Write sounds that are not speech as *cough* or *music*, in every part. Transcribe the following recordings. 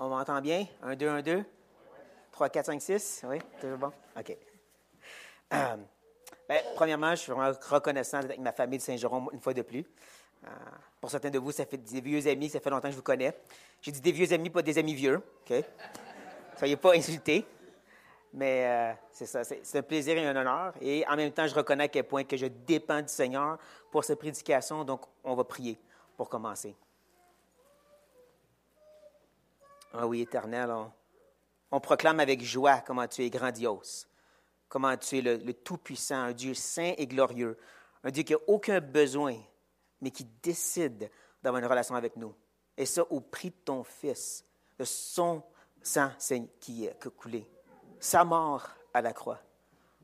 On m'entend bien? 1, 2, 1, 2? 3, 4, 5, 6? Oui, toujours bon? OK. Euh, ben, premièrement, je suis vraiment reconnaissant avec ma famille de Saint-Jérôme une fois de plus. Euh, pour certains de vous, ça fait des vieux amis, ça fait longtemps que je vous connais. J'ai dit des vieux amis, pas des amis vieux. OK? Soyez pas insultés. Mais euh, c'est ça, c'est un plaisir et un honneur. Et en même temps, je reconnais à quel point que je dépends du Seigneur pour cette prédication. Donc, on va prier pour commencer. Ah oui, éternel, on, proclame avec joie comment tu es grandiose, comment tu es le, Tout-Puissant, un Dieu saint et glorieux, un Dieu qui n'a aucun besoin, mais qui décide d'avoir une relation avec nous. Et ça au prix de ton Fils, de son sang qui est coulé, sa mort à la croix.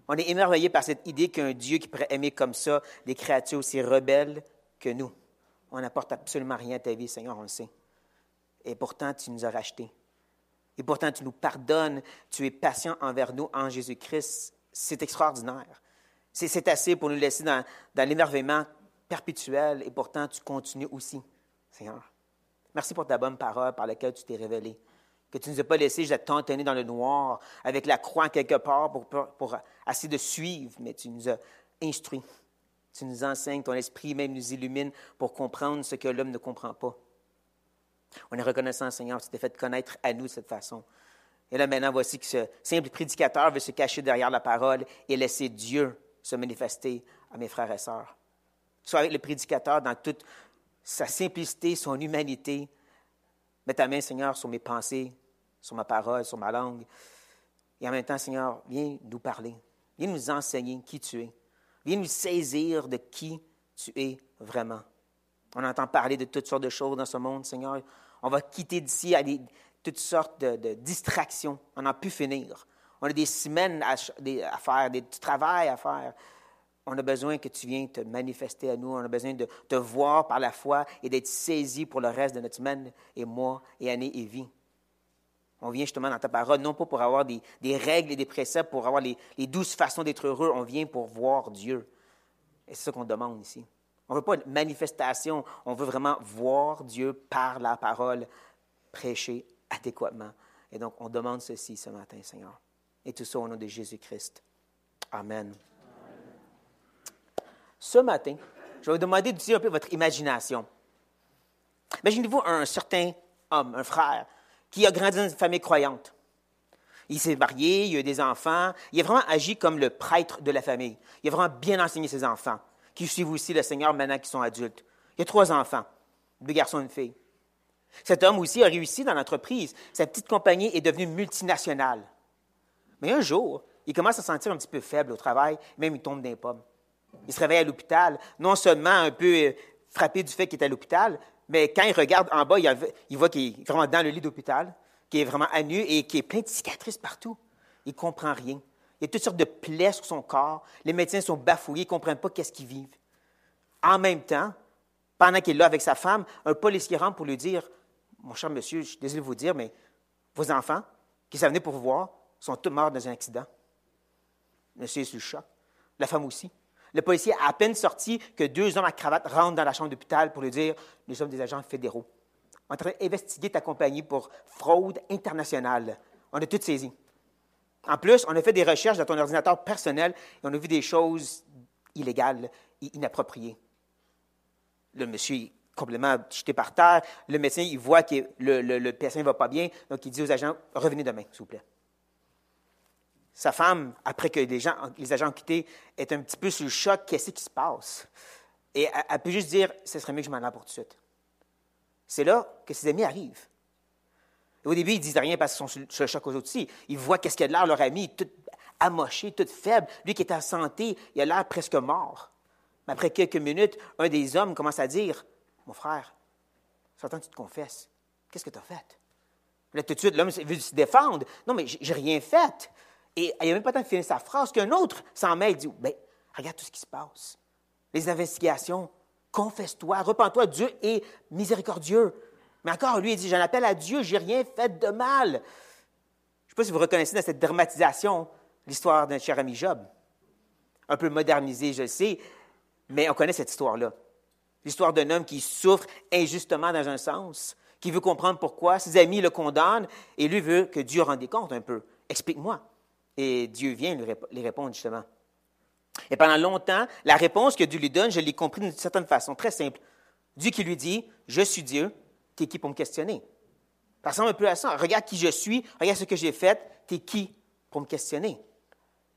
On est émerveillé par cette idée qu'un Dieu qui pourrait aimer comme ça des créatures aussi rebelles que nous. On n'apporte absolument rien à ta vie, Seigneur, on le sait. Et pourtant, tu nous as rachetés. Et pourtant, tu nous pardonnes. Tu es patient envers nous en Jésus-Christ. C'est extraordinaire. C'est assez pour nous laisser dans, l'émerveillement perpétuel. Et pourtant, tu continues aussi, Seigneur. Merci pour ta bonne parole par laquelle tu t'es révélé. Que tu ne nous as pas laissé juste t'entonner dans le noir avec la croix quelque part pour, pour, pour essayer de suivre, mais tu nous as instruits. Tu nous enseignes, ton esprit même nous illumine pour comprendre ce que l'homme ne comprend pas. On est reconnaissant, Seigneur, tu t'es fait connaître à nous de cette façon. Et là, maintenant, voici que ce simple prédicateur veut se cacher derrière la parole et laisser Dieu se manifester à mes frères et sœurs. Sois avec le prédicateur dans toute sa simplicité, son humanité. Mets ta main, Seigneur, sur mes pensées, sur ma parole, sur ma langue. Et en même temps, Seigneur, viens nous parler. Viens nous enseigner qui tu es. Viens nous saisir de qui tu es vraiment. On entend parler de toutes sortes de choses dans ce monde, Seigneur. On va quitter d'ici à toutes sortes de, distractions. On n'a pu finir. On a des semaines à, faire, du travail à faire. On a besoin que tu viennes te manifester à nous. On a besoin de te voir par la foi et d'être saisi pour le reste de notre semaine et mois et années et vie. On vient justement dans ta parole, non pas pour avoir des, règles et des préceptes, pour avoir les, les douze façons d'être heureux. On vient pour voir Dieu. Et c'est ça qu'on demande ici. On ne veut pas une manifestation, on veut vraiment voir Dieu par la parole prêcher adéquatement. Et donc, on demande ceci ce matin, Seigneur. Et tout ça au nom de Jésus-Christ. Amen. Ce matin, je vais vous demander d'utiliser un peu votre imagination. Imaginez-vous un certain homme, un frère, qui a grandi dans une famille croyante. Il s'est marié, il a eu des enfants, il a vraiment agi comme le prêtre de la famille. Il a vraiment bien enseigné ses enfants qui suivent aussi le Seigneur maintenant qu'ils sont adultes. Il y a trois enfants, deux garçons et une fille. Cet homme aussi a réussi dans l'entreprise. Sa petite compagnie est devenue multinationale. Mais un jour, il commence à se sentir un petit peu faible au travail, même il tombe d'un pommes. Il se réveille à l'hôpital, non seulement un peu euh, frappé du fait qu'il est à l'hôpital, mais quand il regarde en bas, il voit qu'il est vraiment dans le lit d'hôpital, qu'il est vraiment à nu et qu'il est plein de cicatrices partout. Il ne comprend rien. Il y a toutes sortes de plaies sur son corps. Les médecins sont bafouillés, ils ne comprennent pas qu'est-ce qu'ils vivent. En même temps, pendant qu'il est là avec sa femme, un policier rentre pour lui dire Mon cher monsieur, je suis désolé de vous dire, mais vos enfants, qui sont venus pour vous voir, sont tous morts dans un accident. Monsieur est le choc. La femme aussi. Le policier a à peine sorti que deux hommes à cravate rentrent dans la chambre d'hôpital pour lui dire Nous sommes des agents fédéraux. En train d'investiguer ta compagnie pour fraude internationale. On a tout saisi. En plus, on a fait des recherches dans ton ordinateur personnel et on a vu des choses illégales et inappropriées. Le monsieur est complètement jeté par terre. Le médecin, il voit que le, patient ne va pas bien, donc il dit aux agents Revenez demain, s'il vous plaît. Sa femme, après que les, agents ont quitté, est un petit peu sous le choc qu'est-ce qui se passe? Et elle, peut juste dire Ce serait mieux que je m'en aille pour tout de suite. C'est là que ses amis arrivent au début, ils disent rien parce qu'ils sont sur le choc aux autres aussi. Ils voient qu'est-ce qu'il y a de l'air, leur ami, tout amoché, tout faible. Lui qui est en santé, il a l'air presque mort. Mais après quelques minutes, un des hommes commence à dire Mon frère, j'entends que tu te confesses. Qu'est-ce que tu as fait Là, tout de suite, l'homme veut se défendre. Non, mais j'ai rien fait. Et il n'y a même pas le temps de finir sa phrase qu'un autre s'en mêle et dit ben, Regarde tout ce qui se passe. Les investigations, confesse-toi, repens-toi, Dieu est miséricordieux. Mais encore, lui, il dit, j'en appelle à Dieu, j'ai rien fait de mal. Je ne sais pas si vous reconnaissez dans cette dramatisation l'histoire d'un cher ami Job. Un peu modernisé, je le sais, mais on connaît cette histoire-là. L'histoire d'un homme qui souffre injustement dans un sens, qui veut comprendre pourquoi. Ses amis le condamnent et lui veut que Dieu rende des comptes un peu. Explique-moi. Et Dieu vient lui répondre justement. Et pendant longtemps, la réponse que Dieu lui donne, je l'ai compris d'une certaine façon, très simple. Dieu qui lui dit, je suis Dieu, t'es qui pour me questionner? Ça ressemble un peu à ça. Regarde qui je suis, regarde ce que j'ai fait, t'es qui pour me questionner?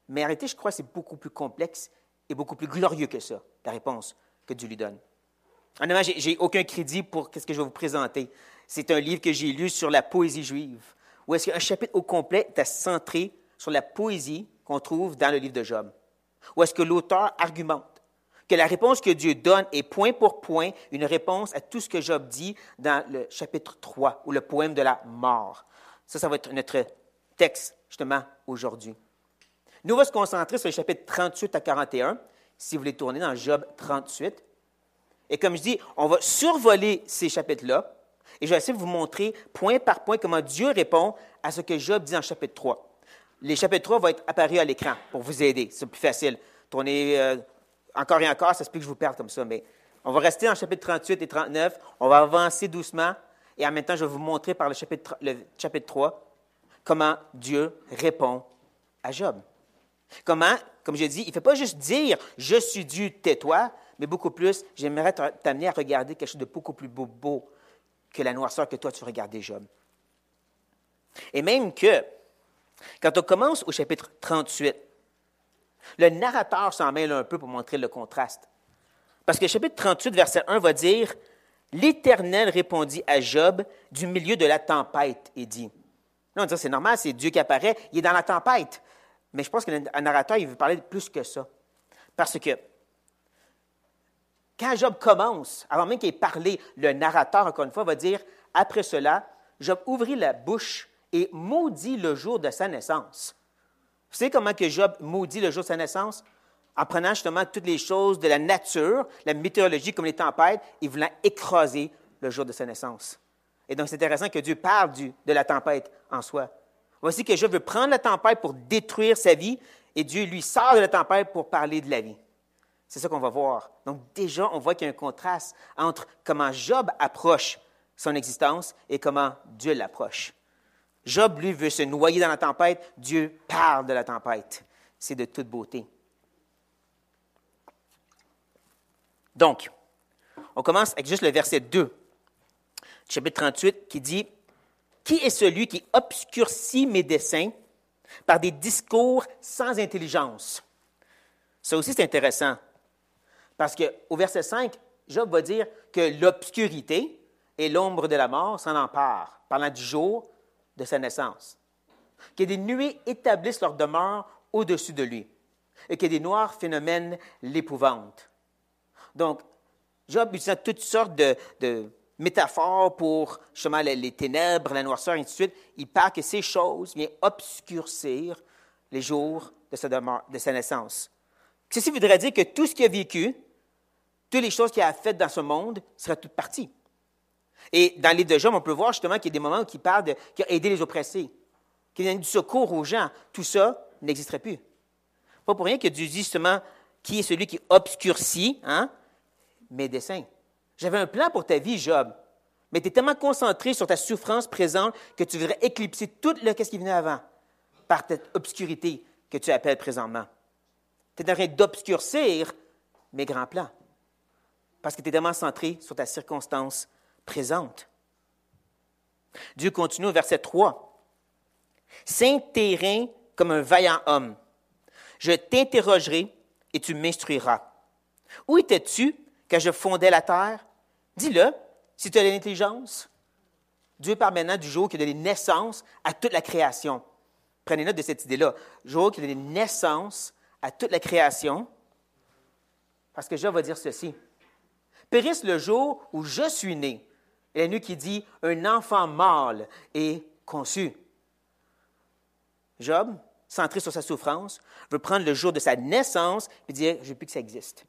Mais en réalité, je crois que c'est beaucoup plus complexe et beaucoup plus glorieux que ça, la réponse que Dieu lui donne. Honnêtement, je n'ai aucun crédit pour ce que je vais vous présenter. C'est un livre que j'ai lu sur la poésie juive, où est-ce qu'un chapitre au complet est centré sur la poésie qu'on trouve dans le livre de Job. Où est-ce que l'auteur argumente que la réponse que Dieu donne est point pour point une réponse à tout ce que Job dit dans le chapitre 3, ou le poème de la mort. Ça, ça va être notre texte, justement, aujourd'hui. Nous, on va se concentrer sur le chapitre 38 à 41, si vous voulez tourner dans Job 38. Et comme je dis, on va survoler ces chapitres-là, et je vais essayer de vous montrer point par point comment Dieu répond à ce que Job dit le chapitre 3. Les chapitres 3 vont être apparus à l'écran pour vous aider. C'est plus facile. Tournez euh, encore et encore, ça se peut que je vous perde comme ça, mais on va rester le chapitre 38 et 39. On va avancer doucement. Et en même temps, je vais vous montrer par le chapitre, le chapitre 3 comment Dieu répond à Job. Comment, comme je dis, il ne fait pas juste dire Je suis Dieu, tais-toi, mais beaucoup plus, j'aimerais t'amener à regarder quelque chose de beaucoup plus beau, beau que la noirceur que toi tu regardais, Job. Et même que, quand on commence au chapitre 38, le narrateur s'en mêle un peu pour montrer le contraste. Parce que le chapitre 38, verset 1 va dire L'Éternel répondit à Job du milieu de la tempête et dit. Là, on dit c'est normal, c'est Dieu qui apparaît, il est dans la tempête. Mais je pense qu'un narrateur, il veut parler de plus que ça. Parce que quand Job commence, avant même qu'il ait parlé, le narrateur, encore une fois, va dire Après cela, Job ouvrit la bouche et maudit le jour de sa naissance. Vous savez comment que Job maudit le jour de sa naissance? En prenant justement toutes les choses de la nature, la météorologie comme les tempêtes, et voulant écraser le jour de sa naissance. Et donc, c'est intéressant que Dieu parle de la tempête en soi. Voici que Job veut prendre la tempête pour détruire sa vie, et Dieu lui sort de la tempête pour parler de la vie. C'est ça qu'on va voir. Donc déjà, on voit qu'il y a un contraste entre comment Job approche son existence et comment Dieu l'approche. Job, lui, veut se noyer dans la tempête. Dieu parle de la tempête. C'est de toute beauté. Donc, on commence avec juste le verset 2, chapitre 38, qui dit Qui est celui qui obscurcit mes desseins par des discours sans intelligence Ça aussi, c'est intéressant. Parce qu'au verset 5, Job va dire que l'obscurité et l'ombre de la mort s'en emparent, parlant du jour de sa naissance. Que des nuées établissent leur demeure au-dessus de lui et que des noirs phénomènes l'épouvantent. Donc, Job utilise toutes sortes de, métaphores pour justement les, ténèbres, la noirceur, et ainsi de suite. Il parle que ces choses viennent obscurcir les jours de sa, de sa naissance. Ceci voudrait dire que tout ce qu'il a vécu, toutes les choses qu'il a faites dans ce monde seraient toutes parties. Et dans les deux Job, on peut voir justement qu'il y a des moments où il parle de, qu'il a aidé les oppressés, qu'il donne du secours aux gens. Tout ça n'existerait plus. Pas pour rien que Dieu dit justement qui est celui qui obscurcit hein, mes desseins. J'avais un plan pour ta vie, Job, mais tu es tellement concentré sur ta souffrance présente que tu voudrais éclipser tout le ce qui venait avant par cette obscurité que tu appelles présentement. Tu es en train d'obscurcir mes grands plans parce que tu es tellement centré sur ta circonstance présente. Dieu continue au verset 3. Saint terrain comme un vaillant homme. Je t'interrogerai et tu m'instruiras. Où étais-tu quand je fondais la terre? Dis-le, si tu as l'intelligence. Dieu parle maintenant du jour qui a donné naissance à toute la création. Prenez note de cette idée-là. Jour qui a donné naissance à toute la création. Parce que Job va dire ceci. Périsse le jour où je suis né et nuit qui dit un enfant mâle est conçu. Job, centré sur sa souffrance, veut prendre le jour de sa naissance et dire Je veux plus que ça existe.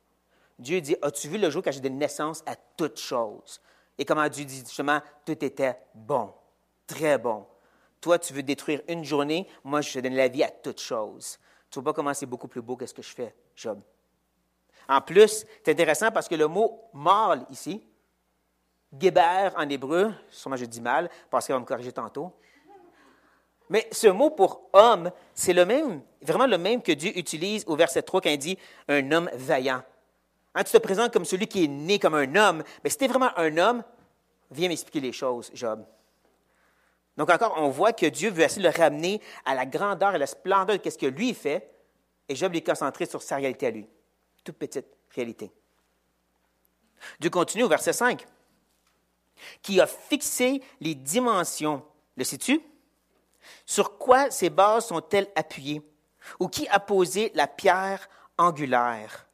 Dieu dit As-tu vu le jour quand j'ai donné naissance à toutes choses? Et comment Dieu dit justement Tout était bon, très bon. Toi, tu veux détruire une journée, moi, je donne la vie à toutes choses. Tu ne vois pas comment c'est beaucoup plus beau que ce que je fais, Job. En plus, c'est intéressant parce que le mot mâle ici, Geber en hébreu, sûrement je dis mal, parce qu'elle va me corriger tantôt. Mais ce mot pour homme, c'est le même, vraiment le même que Dieu utilise au verset 3 quand il dit un homme vaillant. Hein, tu te présentes comme celui qui est né comme un homme, mais si tu es vraiment un homme, viens m'expliquer les choses, Job. Donc encore, on voit que Dieu veut essayer le ramener à la grandeur et la splendeur de ce que lui fait, et Job est concentré sur sa réalité à lui, toute petite réalité. Dieu continue au verset 5, qui a fixé les dimensions, le sais-tu? Sur quoi ces bases sont-elles appuyées? Ou qui a posé la pierre angulaire?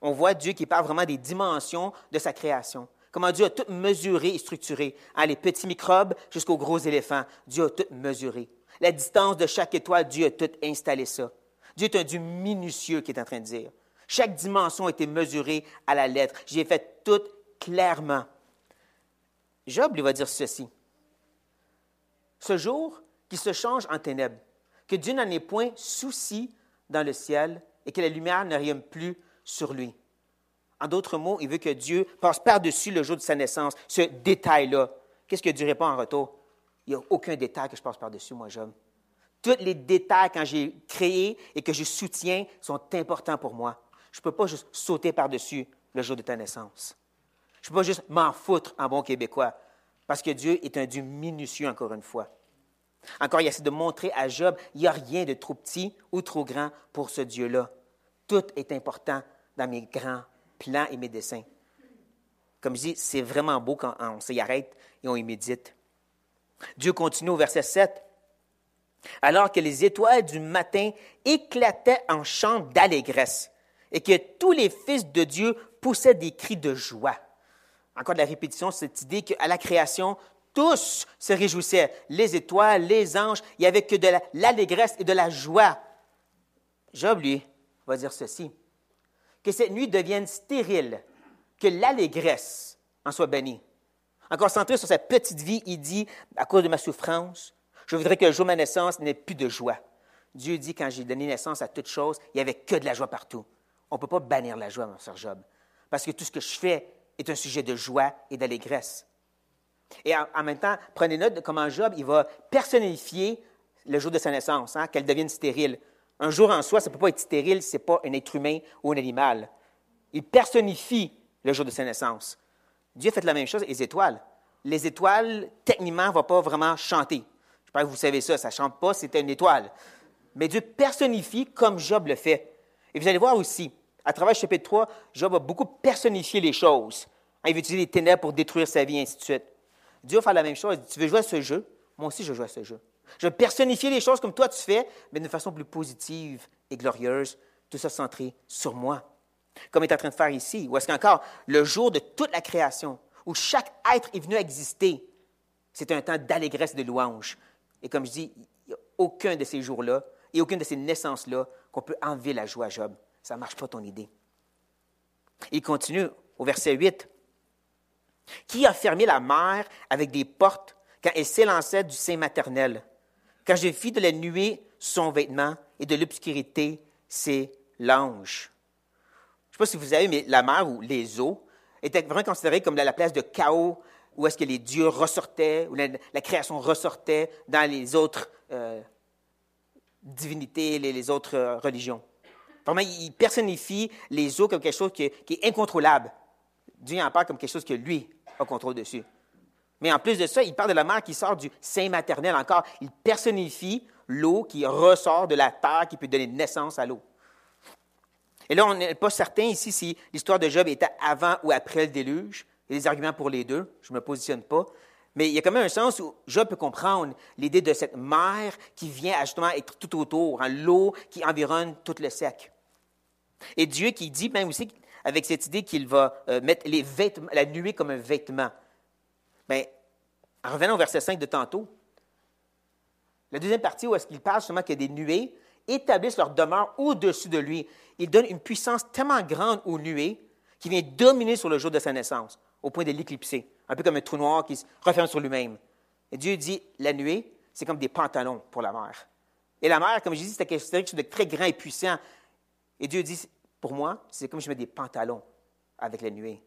On voit Dieu qui parle vraiment des dimensions de sa création. Comment Dieu a tout mesuré et structuré. Hein, les petits microbes jusqu'aux gros éléphants. Dieu a tout mesuré. La distance de chaque étoile, Dieu a tout installé ça. Dieu est un Dieu minutieux qui est en train de dire. Chaque dimension a été mesurée à la lettre. J'ai fait tout clairement. Job lui va dire ceci. Ce jour qui se change en ténèbres, que Dieu n'en ait point souci dans le ciel et que la lumière ne rayonne plus sur lui. En d'autres mots, il veut que Dieu passe par-dessus le jour de sa naissance, ce détail-là. Qu'est-ce que Dieu répond en retour? Il n'y a aucun détail que je passe par-dessus, moi, Job. Tous les détails quand j'ai créé et que je soutiens sont importants pour moi. Je ne peux pas juste sauter par-dessus le jour de ta naissance. Je ne peux pas juste m'en foutre en bon québécois, parce que Dieu est un Dieu minutieux, encore une fois. Encore, il essaie de montrer à Job, il n'y a rien de trop petit ou trop grand pour ce Dieu-là. Tout est important dans mes grands plans et mes dessins. Comme je dis, c'est vraiment beau quand on s'y arrête et on y médite. Dieu continue au verset 7. Alors que les étoiles du matin éclataient en chants d'allégresse et que tous les fils de Dieu poussaient des cris de joie. Encore de la répétition, cette idée qu'à la création, tous se réjouissaient. Les étoiles, les anges, il n'y avait que de l'allégresse et de la joie. Job, lui, va dire ceci que cette nuit devienne stérile, que l'allégresse en soit bénie. Encore centré sur sa petite vie, il dit, à cause de ma souffrance, je voudrais que le jour ma naissance n'ait plus de joie. Dieu dit, quand j'ai donné naissance à toute chose, il n'y avait que de la joie partout. On ne peut pas bannir la joie, mon frère Job, parce que tout ce que je fais est un sujet de joie et d'allégresse. Et en, même temps, prenez note de comment Job, il va personnifier le jour de sa naissance, hein, qu'elle devienne stérile. Un jour en soi, ça ne peut pas être stérile, ce n'est pas un être humain ou un animal. Il personnifie le jour de sa naissance. Dieu fait la même chose avec les étoiles. Les étoiles, techniquement, ne vont pas vraiment chanter. Je pense que vous savez ça, ça ne chante pas, c'est une étoile. Mais Dieu personnifie comme Job le fait. Et vous allez voir aussi, à travers le chapitre 3, Job va beaucoup personnifier les choses. Il veut utiliser les ténèbres pour détruire sa vie, ainsi de suite. Dieu va faire la même chose. Tu veux jouer à ce jeu? Moi aussi, je joue à ce jeu. Je vais personnifier les choses comme toi tu fais, mais d'une façon plus positive et glorieuse, tout ça centré sur moi. Comme il est en train de faire ici, ou est-ce qu'encore le jour de toute la création, où chaque être est venu exister, c'est un temps d'allégresse et de louange. Et comme je dis, il n'y a aucun de ces jours-là et aucune de ces naissances-là qu'on peut enlever la joie à Job. Ça ne marche pas ton idée. Il continue au verset 8. Qui a fermé la mer avec des portes quand elle s'élançait du sein maternel? quand je fis de la nuée son vêtement et de l'obscurité ses langes. Je ne sais pas si vous savez, mais la mer ou les eaux étaient vraiment considérées comme la place de chaos où est-ce que les dieux ressortaient, où la, création ressortait dans les autres euh, divinités, les, autres euh, religions. Vraiment, il personnifie les eaux comme quelque chose qui est, incontrôlable. Dieu en parle comme quelque chose que lui a contrôle dessus. Mais en plus de ça, il parle de la mer qui sort du sein maternel encore. Il personnifie l'eau qui ressort de la terre, qui peut donner naissance à l'eau. Et là, on n'est pas certain ici si l'histoire de Job était avant ou après le déluge. Il y a des arguments pour les deux, je ne me positionne pas. Mais il y a quand même un sens où Job peut comprendre l'idée de cette mer qui vient justement être tout autour, hein, l'eau qui environne tout le sec. Et Dieu qui dit même aussi avec cette idée qu'il va euh, mettre les vêtements, la nuée comme un vêtement. Bien, en revenant au verset 5 de tantôt, la deuxième partie où est-ce qu'il parle justement que des nuées établissent leur demeure au-dessus de lui. Il donne une puissance tellement grande aux nuées qui vient dominer sur le jour de sa naissance, au point de l'éclipser, un peu comme un trou noir qui se referme sur lui-même. Et Dieu dit, la nuée, c'est comme des pantalons pour la mer. Et la mer, comme je dis, c'est quelque chose de très grand et puissant. Et Dieu dit, pour moi, c'est comme je mets des pantalons avec la nuée.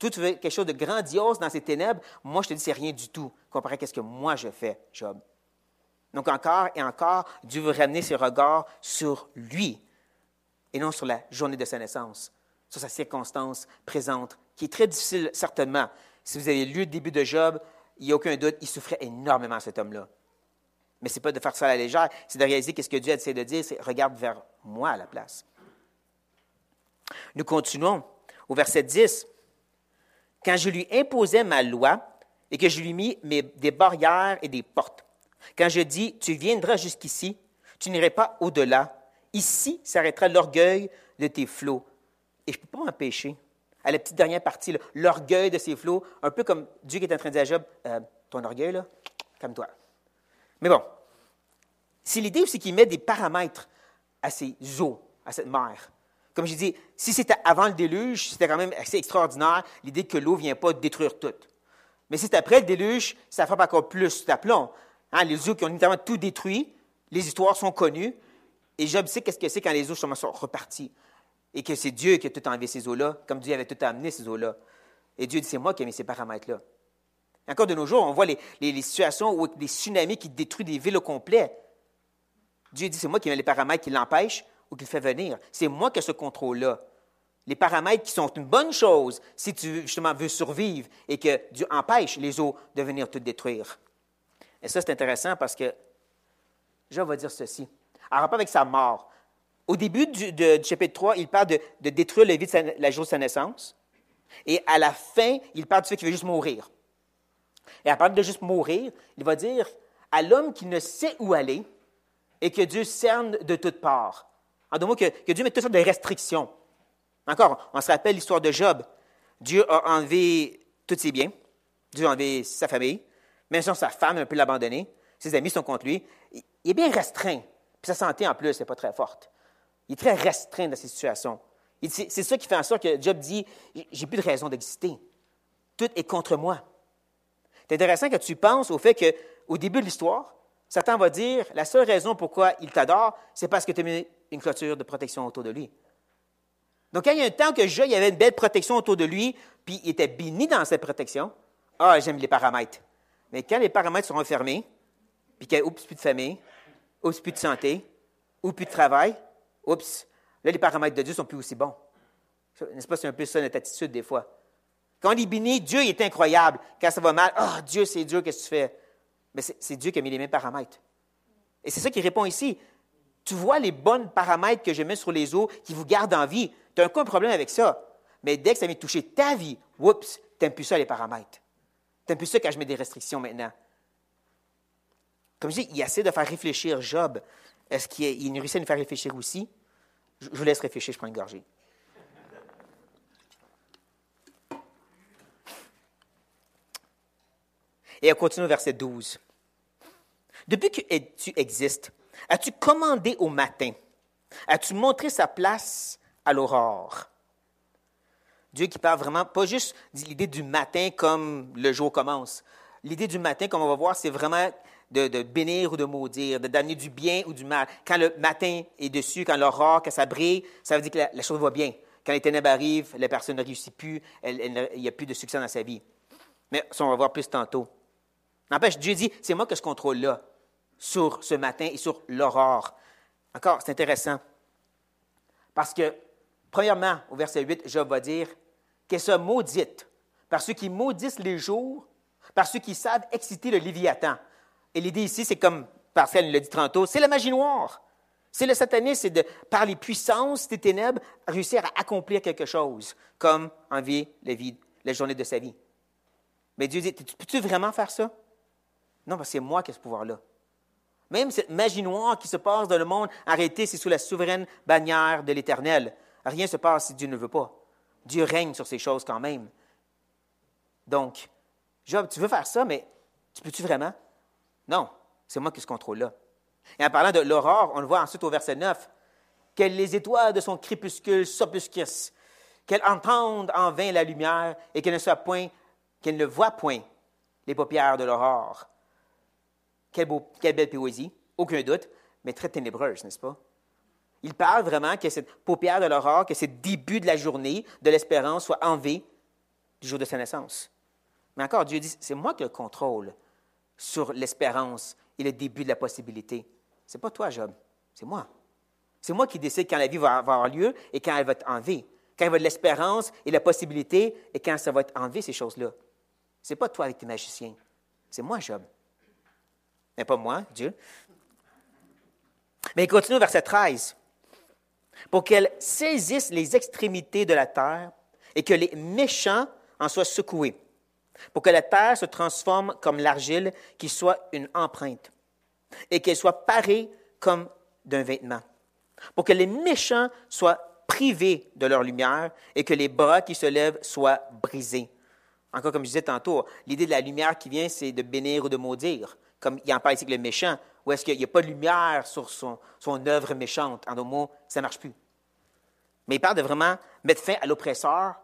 Veux quelque chose de grandiose dans ces ténèbres? Moi, je te dis, c'est rien du tout comparé à ce que moi je fais, Job. Donc, encore et encore, Dieu veut ramener ses regards sur lui et non sur la journée de sa naissance, sur sa circonstance présente, qui est très difficile, certainement. Si vous avez lu le début de Job, il n'y a aucun doute, il souffrait énormément, cet homme-là. Mais ce n'est pas de faire ça à la légère, c'est de réaliser que ce que Dieu essaie de dire, c'est regarde vers moi à la place. Nous continuons au verset 10. Quand je lui imposais ma loi et que je lui mis des barrières et des portes, quand je dis tu viendras jusqu'ici, tu n'irais pas au-delà, ici s'arrêtera l'orgueil de tes flots. Et je ne peux pas m'empêcher. À la petite dernière partie, l'orgueil de ces flots, un peu comme Dieu qui est en train de dire à Job, euh, ton orgueil, là, calme-toi. Mais bon, c'est l'idée aussi qu'il met des paramètres à ces eaux, à cette mer. Comme je dis, si c'était avant le déluge, c'était quand même assez extraordinaire l'idée que l'eau ne vient pas détruire tout. Mais si c'est après le déluge, ça frappe encore plus d'aplomb. Hein, les eaux qui ont littéralement tout détruit, les histoires sont connues, et Job sait qu'est-ce que c'est quand les eaux sont reparties. Et que c'est Dieu qui a tout enlevé ces eaux-là, comme Dieu avait tout amené ces eaux-là. Et Dieu dit, c'est moi qui ai mis ces paramètres-là. Encore de nos jours, on voit les, situations où des tsunamis qui détruisent des villes au complet. Dieu dit, c'est moi qui mis les paramètres qui l'empêchent ou qui le fait venir. C'est moi qui ai ce contrôle-là. Les paramètres qui sont une bonne chose si tu justement veux survivre et que Dieu empêche les eaux de venir te détruire. Et ça, c'est intéressant parce que Jean va dire ceci. En rapport avec sa mort, au début du, chapitre 3, il parle de, détruire la vie de la jour de sa naissance. Et à la fin, il parle du fait qu'il veut juste mourir. Et à partir de juste mourir, il va dire à l'homme qui ne sait où aller et que Dieu cerne de toutes parts. En d'autres mots, que, Dieu met toutes sortes de restrictions. Encore, on se rappelle l'histoire de Job. Dieu a enlevé tous ses biens. Dieu a enlevé sa famille. Même si sa femme a un peu l'abandonner. Ses amis sont contre lui. Il est bien restreint. Puis sa santé, en plus, n'est pas très forte. Il est très restreint dans ces situations. C'est ça qui fait en sorte que Job dit J'ai plus de raison d'exister. Tout est contre moi. C'est intéressant que tu penses au fait qu'au début de l'histoire, Satan va dire la seule raison pourquoi il t'adore, c'est parce que tu mis une clôture de protection autour de lui. Donc, quand il y a un temps que Job il y avait une belle protection autour de lui, puis il était béni dans cette protection, ah, j'aime les paramètres. Mais quand les paramètres sont refermés, puis qu'il n'y a oups, plus de famille, oups, plus de santé, ou plus de travail, oups, là, les paramètres de Dieu sont plus aussi bons. N'est-ce pas, c'est un peu ça notre attitude des fois. Quand on est béni, Dieu est incroyable. Quand ça va mal, oh, Dieu, c'est Dieu, qu'est-ce que tu fais? Mais c'est Dieu qui a mis les mêmes paramètres. Et c'est ça qui répond ici. Tu vois les bons paramètres que je mets sur les eaux qui vous gardent en vie. Tu n'as aucun problème avec ça. Mais dès que ça vient toucher ta vie, oups, tu n'aimes plus ça, les paramètres. Tu n'aimes plus ça quand je mets des restrictions maintenant. Comme je dis, il essaie de faire réfléchir Job. Est-ce qu'il réussit à nous faire réfléchir aussi? Je vous laisse réfléchir, je prends une gorgée. Et elle continue au verset 12. Depuis que tu existes, as-tu commandé au matin? As-tu montré sa place à l'aurore? Dieu qui parle vraiment, pas juste l'idée du matin comme le jour commence. L'idée du matin, comme on va voir, c'est vraiment de, bénir ou de maudire, de d'amener du bien ou du mal. Quand le matin est dessus, quand l'aurore, quand ça brille, ça veut dire que la, chose va bien. Quand les ténèbres arrivent, la personne ne réussit plus, il n'y a plus de succès dans sa vie. Mais ça, on va voir plus tantôt. N'empêche, Dieu dit, c'est moi que je contrôle là, sur ce matin et sur l'aurore. Encore, c'est intéressant. Parce que, premièrement, au verset 8, Job va dire qu'elle soit maudite par ceux qui maudissent les jours, par ceux qui savent exciter le Léviathan. Et l'idée ici, c'est comme Pascal l'a dit tantôt, c'est la magie noire. C'est le satanisme, c'est de, par les puissances des ténèbres, réussir à accomplir quelque chose, comme envier la vie, la journée de sa vie. Mais Dieu dit, peux-tu vraiment faire ça? Non, parce que c'est moi qui ai ce pouvoir-là. Même cette magie noire qui se passe dans le monde, arrêtez, c'est sous la souveraine bannière de l'Éternel. Rien ne se passe si Dieu ne veut pas. Dieu règne sur ces choses quand même. Donc, Job, tu veux faire ça, mais tu peux-tu vraiment? Non, c'est moi qui ce contrôle-là. Et en parlant de l'aurore, on le voit ensuite au verset 9, que les étoiles de son crépuscule s'obscurcissent, qu'elle entende en vain la lumière et qu'elle ne soit point, qu'elle ne voit point les paupières de l'aurore. Quelle, belle poésie, aucun doute, mais très ténébreuse, n'est-ce pas? Il parle vraiment que cette paupière de l'aurore, que ce début de la journée, de l'espérance, soit enlevé du jour de sa naissance. Mais encore, Dieu dit, c'est moi qui le contrôle sur l'espérance et le début de la possibilité. C'est pas toi, Job, c'est moi. C'est moi qui décide quand la vie va avoir lieu et quand elle va être enlevée. Quand il va de l'espérance et la possibilité et quand ça va être enlevé, ces choses-là. C'est pas toi avec tes magiciens. C'est moi, Job. Mais pas moi, Dieu. Mais il continue au verset 13. Pour qu'elle saisisse les extrémités de la terre et que les méchants en soient secoués. Pour que la terre se transforme comme l'argile, qui soit une empreinte. Et qu'elle soit parée comme d'un vêtement. Pour que les méchants soient privés de leur lumière et que les bras qui se lèvent soient brisés. Encore comme je disais tantôt, l'idée de la lumière qui vient, c'est de bénir ou de maudire, comme il en parle ici avec le méchant, ou est-ce qu'il n'y a pas de lumière sur son, œuvre méchante? En d'autres mots, ça ne marche plus. Mais il parle de vraiment mettre fin à l'oppresseur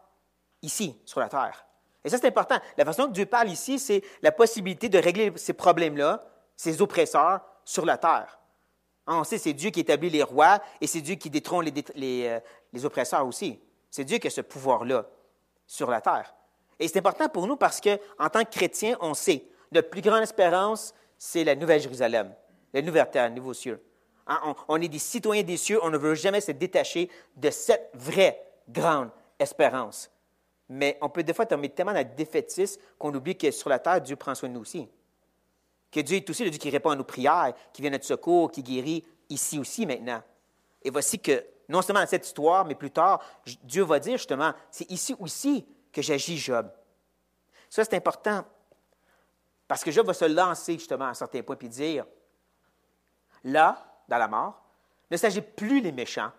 ici, sur la terre. Et ça, c'est important. La façon que Dieu parle ici, c'est la possibilité de régler ces problèmes-là, ces oppresseurs, sur la terre. On sait c'est Dieu qui établit les rois et c'est Dieu qui détrône les, euh, les oppresseurs aussi. C'est Dieu qui a ce pouvoir-là sur la terre. Et c'est important pour nous parce qu'en tant que chrétiens, on sait, notre plus grande espérance, c'est la Nouvelle Jérusalem, la nouvelle terre, les nouveaux cieux. Hein, on, est des citoyens des cieux, on ne veut jamais se détacher de cette vraie grande espérance. Mais on peut des fois tomber tellement dans le défaitisme qu'on oublie que sur la terre, Dieu prend soin de nous aussi. Que Dieu est aussi le Dieu qui répond à nos prières, qui vient à notre secours, qui guérit ici aussi maintenant. Et voici que, non seulement dans cette histoire, mais plus tard, Dieu va dire justement, c'est ici aussi que j'agis, Job. Ça, c'est important. Parce que Job va se lancer justement à un certain point et dire, là, dans la mort, ne s'agit plus les méchants,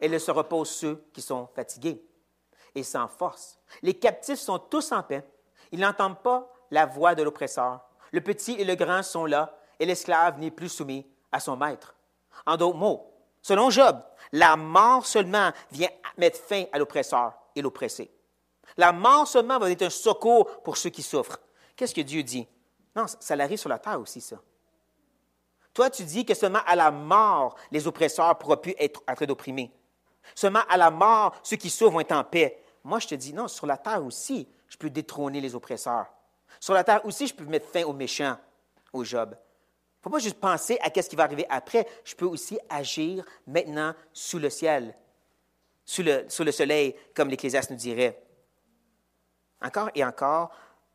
et ne se reposent ceux qui sont fatigués et sans force. Les captifs sont tous en paix. Ils n'entendent pas la voix de l'oppresseur. Le petit et le grand sont là, et l'esclave n'est plus soumis à son maître. En d'autres mots, selon Job, la mort seulement vient mettre fin à l'oppresseur et l'oppressé. La mort seulement va être un secours pour ceux qui souffrent. Qu'est-ce que Dieu dit? Non, ça arrive sur la terre aussi, ça. Toi, tu dis que seulement à la mort, les oppresseurs pourront plus être en train d'opprimer. Seulement à la mort, ceux qui souffrent vont être en paix. Moi, je te dis, non, sur la terre aussi, je peux détrôner les oppresseurs. Sur la terre aussi, je peux mettre fin aux méchants, au Job. Il ne faut pas juste penser à ce qui va arriver après. Je peux aussi agir maintenant sous le ciel, sous le, sous le soleil, comme l'Ecclésiaste nous dirait. Encore et encore,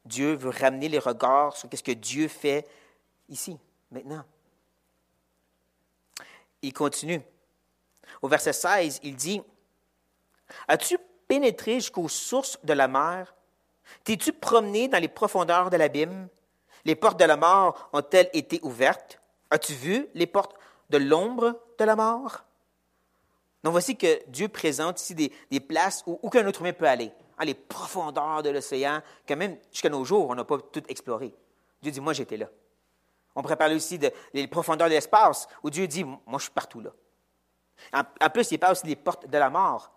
Dieu veut ramener les regards sur ce que Dieu fait ici, maintenant. Il continue. Au verset 16, il dit, As-tu pénétré jusqu'aux sources de la mer? T'es-tu promené dans les profondeurs de l'abîme? Les portes de la mort ont-elles été ouvertes? As-tu vu les portes de l'ombre de la mort? Donc voici que Dieu présente ici des, places où aucun autre humain peut aller. Hein, les profondeurs de l'océan, que même jusqu'à nos jours, on n'a pas tout exploré. Dieu dit, moi j'étais là. On pourrait parler aussi des profondeurs de l'espace, où Dieu dit, moi je suis partout là. En, plus, il parle aussi des portes de la mort.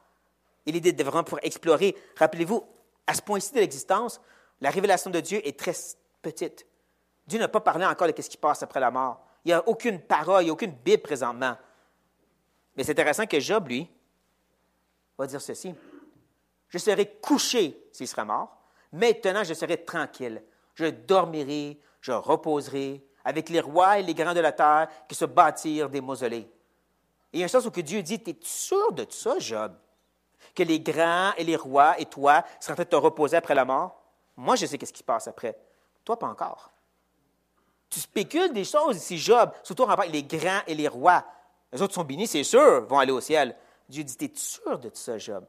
Et l'idée de vraiment pour explorer. Rappelez-vous, à ce point-ci de l'existence, la révélation de Dieu est très petite. Dieu n'a pas parlé encore de ce qui passe après la mort. Il n'y a aucune parole, il n'y a aucune Bible présentement. Mais c'est intéressant que Job, lui, va dire ceci. Je serai couché s'il sera mort. Maintenant, je serai tranquille. Je dormirai, je reposerai avec les rois et les grands de la terre qui se bâtirent des mausolées. Il y a une chose où que Dieu dit, es sûr de ça, Job? Que les grands et les rois et toi seraient en train de te reposer après la mort? Moi, je sais qu'est-ce qui se passe après. Toi, pas encore. Tu spécules des choses ici, Job, surtout en rapport avec les grands et les rois. Les autres sont bénis, c'est sûr, vont aller au ciel. Dieu dit, es sûr de ça, Job?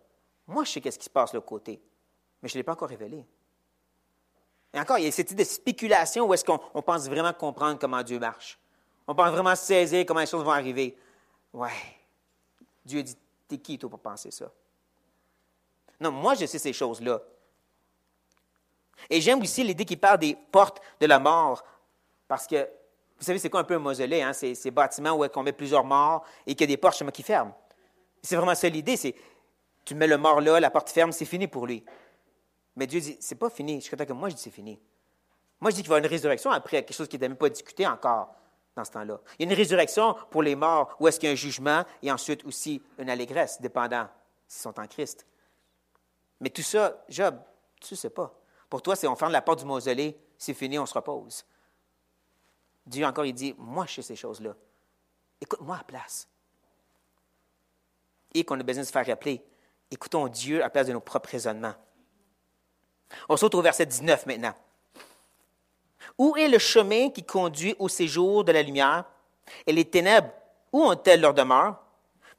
Moi, je sais qu'est-ce qui se passe de l'autre côté, mais je ne l'ai pas encore révélé. Et encore, il y a cette idée de spéculation où est-ce qu'on pense vraiment comprendre comment Dieu marche. On pense vraiment saisir comment les choses vont arriver. Ouais. Dieu dit, t'es qui toi pour penser ça? Non, moi je sais ces choses-là. Et j'aime aussi l'idée qui parle des portes de la mort, parce que, vous savez, c'est quoi un peu un mausolée, hein? ces, ces bâtiments où on met plusieurs morts et qu'il y a des portes qui ferment. C'est vraiment ça l'idée, c'est tu mets le mort là, la porte ferme, c'est fini pour lui. Mais Dieu dit, c'est pas fini. Je crois que moi, je dis c'est fini. Moi, je dis qu'il va y avoir une résurrection après, quelque chose qui n'est même pas discuté encore dans ce temps-là. Il y a une résurrection pour les morts, où est-ce qu'il y a un jugement, et ensuite aussi une allégresse, dépendant s'ils sont en Christ. Mais tout ça, Job, Tu ne sais pas. Pour toi, c'est on ferme la porte du mausolée, c'est fini, on se repose. Dieu encore, il dit, moi, je sais ces choses-là. Écoute-moi à place. Et qu'on a besoin de se faire rappeler. Écoutons Dieu à la place de nos propres raisonnements. On saute au verset 19 maintenant. Où est le chemin qui conduit au séjour de la lumière? Et les ténèbres, où ont-elles leur demeure?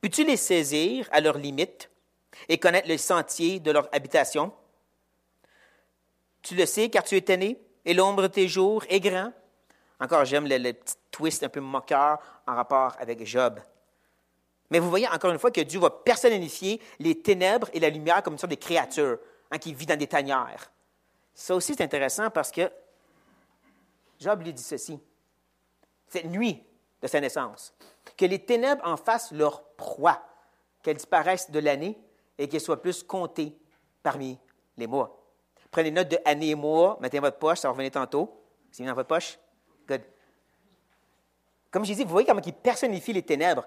Peux-tu les saisir à leurs limites et connaître le sentier de leur habitation? Tu le sais car tu es né et l'ombre de tes jours est grand. Encore, j'aime le, petit twist un peu moqueur en rapport avec Job. Mais vous voyez encore une fois que Dieu va personnifier les ténèbres et la lumière comme une sorte de créature hein, qui vit dans des tanières. Ça aussi, c'est intéressant parce que Job lui dit ceci. Cette nuit de sa naissance, que les ténèbres en fassent leur proie, qu'elles disparaissent de l'année et qu'elles soient plus comptées parmi les mois. Prenez note de année et mois, mettez dans votre poche, ça va tantôt. C'est dans votre poche? Good. Comme je disais, vous voyez comment il personnifie les ténèbres.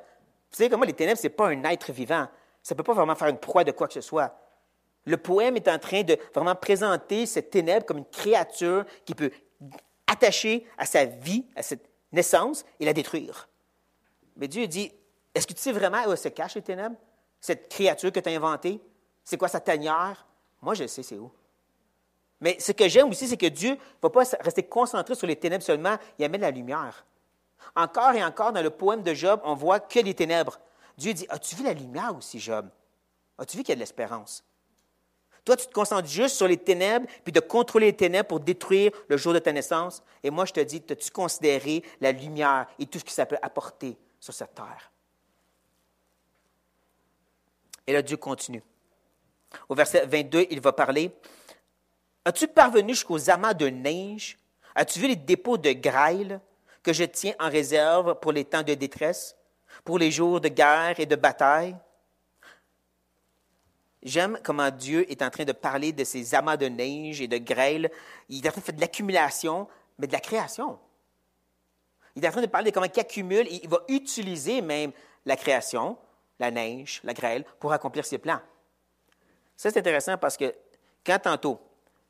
Vous savez comment les ténèbres, ce n'est pas un être vivant. Ça ne peut pas vraiment faire une proie de quoi que ce soit. Le poème est en train de vraiment présenter cette ténèbre comme une créature qui peut attacher à sa vie, à cette naissance, et la détruire. Mais Dieu dit, est-ce que tu sais vraiment où se cachent les ténèbres? Cette créature que tu as inventée? C'est quoi sa tanière? Moi, je sais c'est où. Mais ce que j'aime aussi, c'est que Dieu ne va pas rester concentré sur les ténèbres seulement, il amène la lumière. Encore et encore, dans le poème de Job, on voit que les ténèbres. Dieu dit, as-tu vu la lumière aussi, Job? As-tu vu qu'il y a de l'espérance? Toi, tu te concentres juste sur les ténèbres, puis de contrôler les ténèbres pour détruire le jour de ta naissance. Et moi, je te dis, as-tu considéré la lumière et tout ce que ça peut apporter sur cette terre? Et là, Dieu continue. Au verset 22, il va parler As-tu parvenu jusqu'aux amas de neige? As-tu vu les dépôts de grêle? Que je tiens en réserve pour les temps de détresse, pour les jours de guerre et de bataille J'aime comment Dieu est en train de parler de ces amas de neige et de grêle. Il est en train de faire de l'accumulation, mais de la création. Il est en train de parler de comment il accumule et il va utiliser même la création, la neige, la grêle, pour accomplir ses plans. Ça, c'est intéressant parce que quand tantôt,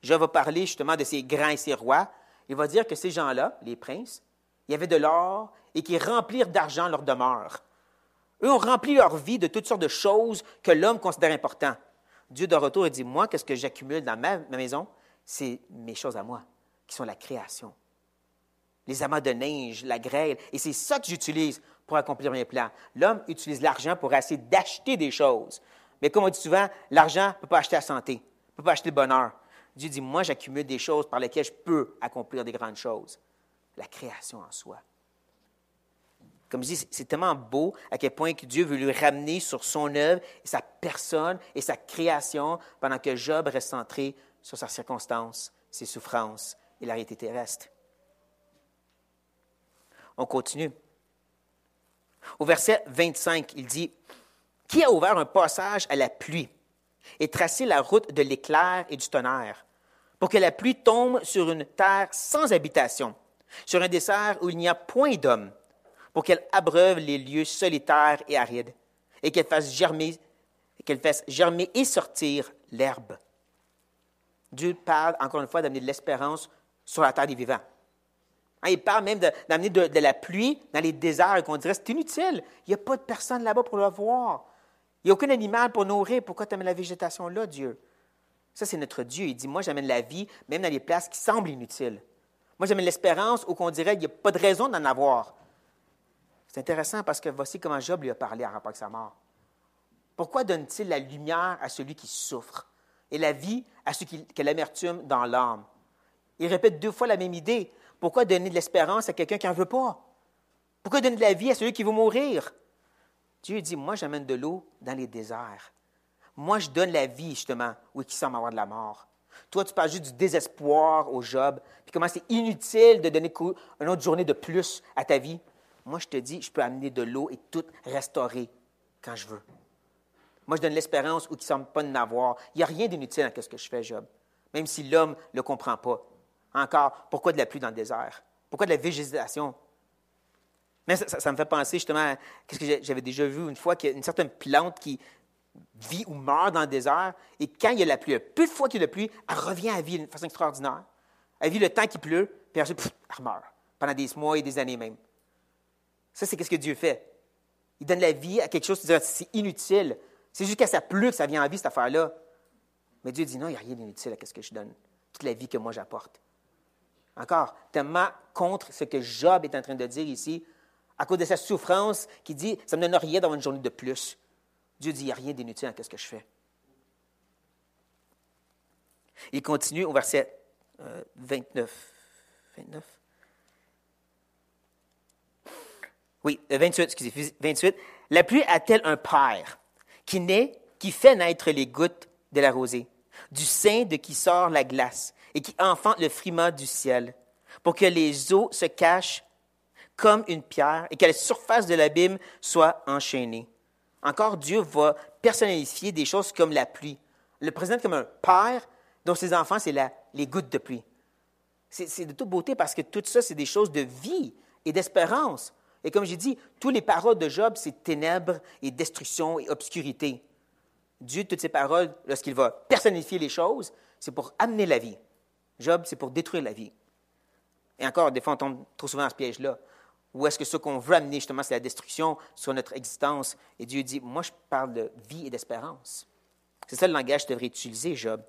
je vais parler justement de ces grands et ces rois, il va dire que ces gens-là, les princes, il y avait de l'or et qui remplirent d'argent leur demeure. Eux ont rempli leur vie de toutes sortes de choses que l'homme considère importantes. Dieu de retour dit, moi, qu'est-ce que j'accumule dans ma, maison? C'est mes choses à moi, qui sont la création. Les amas de neige, la grêle, et c'est ça que j'utilise pour accomplir mes plans. L'homme utilise l'argent pour essayer d'acheter des choses. Mais comme on dit souvent, l'argent ne peut pas acheter la santé, ne peut pas acheter le bonheur. Dieu dit, moi, j'accumule des choses par lesquelles je peux accomplir des grandes choses. La création en soi. Comme je dis, c'est tellement beau à quel point que Dieu veut lui ramener sur son œuvre et sa personne et sa création pendant que Job reste centré sur sa circonstance, ses souffrances et la réalité terrestre. On continue. Au verset 25, il dit, Qui a ouvert un passage à la pluie et tracé la route de l'éclair et du tonnerre, pour que la pluie tombe sur une terre sans habitation, sur un dessert où il n'y a point d'homme, pour qu'elle abreuve les lieux solitaires et arides, et qu'elle fasse germer, et sortir l'herbe. Dieu parle encore une fois d'amener de l'espérance sur la terre des vivants. Hein, il parle même d'amener de, de, la pluie dans les déserts et qu'on dirait c'est inutile. Il n'y a pas de personne là-bas pour le voir. Il n'y a aucun animal pour nourrir. Pourquoi tu amènes la végétation là, Dieu? Ça, c'est notre Dieu. Il dit, moi, j'amène la vie, même dans les places qui semblent inutiles. Moi, j'amène l'espérance où qu'on dirait qu'il n'y a pas de raison d'en avoir. C'est intéressant parce que voici comment Job lui a parlé en rapport avec sa mort. Pourquoi donne-t-il la lumière à celui qui souffre et la vie à celui qui a l'amertume dans l'âme? Il répète deux fois la même idée. Pourquoi donner de l'espérance à quelqu'un qui n'en veut pas? Pourquoi donner de la vie à celui qui veut mourir? Dieu dit, moi j'amène de l'eau dans les déserts. Moi je donne la vie justement où il semble avoir de la mort. Toi tu parles juste du désespoir au Job, puis comment c'est inutile de donner une autre journée de plus à ta vie. Moi je te dis, je peux amener de l'eau et tout restaurer quand je veux. Moi je donne l'espérance où il ne semble pas de m'avoir. Il n'y a rien d'inutile dans ce que je fais, Job, même si l'homme ne le comprend pas. Encore, pourquoi de la pluie dans le désert? Pourquoi de la végétation? Mais ça, me fait penser justement à ce que j'avais déjà vu une fois, qu'il y a une certaine plante qui, vit ou meurt dans le désert, et quand il y a la pluie, peu de fois qu'il y a pluie, elle revient à vie d'une façon extraordinaire. Elle vit le temps qui pleut, puis ensuite, elle meurt, pendant des mois et des années même. Ça, c'est ce que Dieu fait. Il donne la vie à quelque chose, c'est inutile. C'est juste qu'à ça pleut que ça vient en vie, cette affaire-là. Mais Dieu dit non, il n'y a rien d'inutile à ce que je donne. Toute la vie que moi j'apporte. Encore, tellement contre ce que Job est en train de dire ici, à cause de sa souffrance, qui dit Ça ne me donne rien d'avoir une journée de plus. Dieu dit Il n'y a rien d'inutile à ce que je fais. Il continue au verset 29. Euh, 29. Oui, 28, euh, excusez, 28. La pluie a-t-elle un père qui naît, qui fait naître les gouttes de la rosée, du sein de qui sort la glace et qui enfante le friment du ciel, pour que les eaux se cachent comme une pierre et que la surface de l'abîme soit enchaînée? Encore, Dieu va personnalifier des choses comme la pluie. Le présente comme un père dont ses enfants, c'est les gouttes de pluie. C'est de toute beauté parce que tout ça, c'est des choses de vie et d'espérance. Et comme j'ai dit, toutes les paroles de Job, c'est ténèbres et destruction et obscurité. Dieu, toutes ses paroles, lorsqu'il va personnifier les choses, c'est pour amener la vie. Job, c'est pour détruire la vie. Et encore, des fois, on tombe trop souvent dans ce piège-là. Ou est-ce que ce qu'on veut amener, justement, c'est la destruction sur notre existence? Et Dieu dit, moi, je parle de vie et d'espérance. C'est ça le langage que tu devrais utiliser, Job.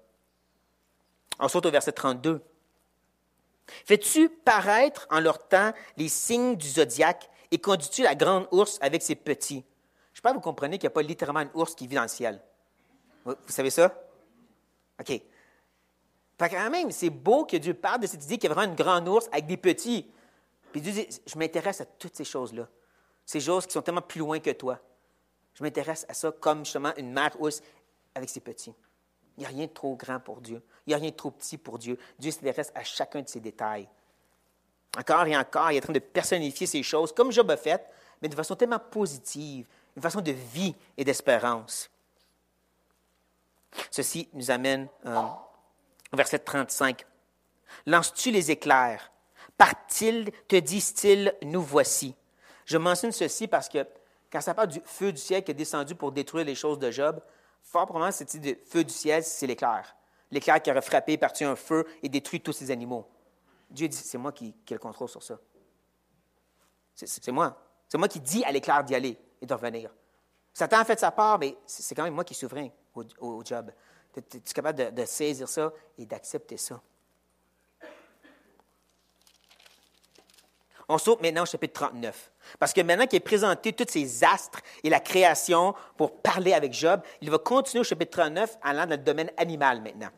On saute au verset 32. Fais-tu paraître en leur temps les signes du zodiaque et conduis-tu la grande ours avec ses petits? Je sais pas, vous comprenez qu'il n'y a pas littéralement une ours qui vit dans le ciel. Vous, savez ça? OK. Quand même, c'est beau que Dieu parle de cette idée qu'il y a vraiment une grande ours avec des petits. Puis Dieu dit, je m'intéresse à toutes ces choses-là. Ces choses qui sont tellement plus loin que toi. Je m'intéresse à ça comme justement une mère ours avec ses petits. Il n'y a rien de trop grand pour Dieu. Il n'y a rien de trop petit pour Dieu. Dieu s'intéresse à chacun de ces détails. Encore et encore, il est en train de personnifier ces choses comme Job a fait, mais de façon tellement positive, une façon de vie et d'espérance. Ceci nous amène euh, au verset 35. Lances-tu les éclairs? Part-ils, te disent-ils, nous voici? Je mentionne ceci parce que quand ça parle du feu du ciel qui est descendu pour détruire les choses de Job, fort probablement, idée de feu du ciel, c'est l'éclair. L'éclair qui aurait frappé, parti un feu et détruit tous ces animaux. Dieu dit, c'est moi qui, ai le contrôle sur ça. C'est moi. C'est moi qui dis à l'éclair d'y aller et de revenir. Satan a fait sa part, mais c'est quand même moi qui suis souverain au, job. Tu es, capable de, saisir ça et d'accepter ça? On saute maintenant au chapitre 39. Parce que maintenant qu'il est présenté tous ces astres et la création pour parler avec Job, il va continuer au chapitre 39 allant dans le domaine animal maintenant.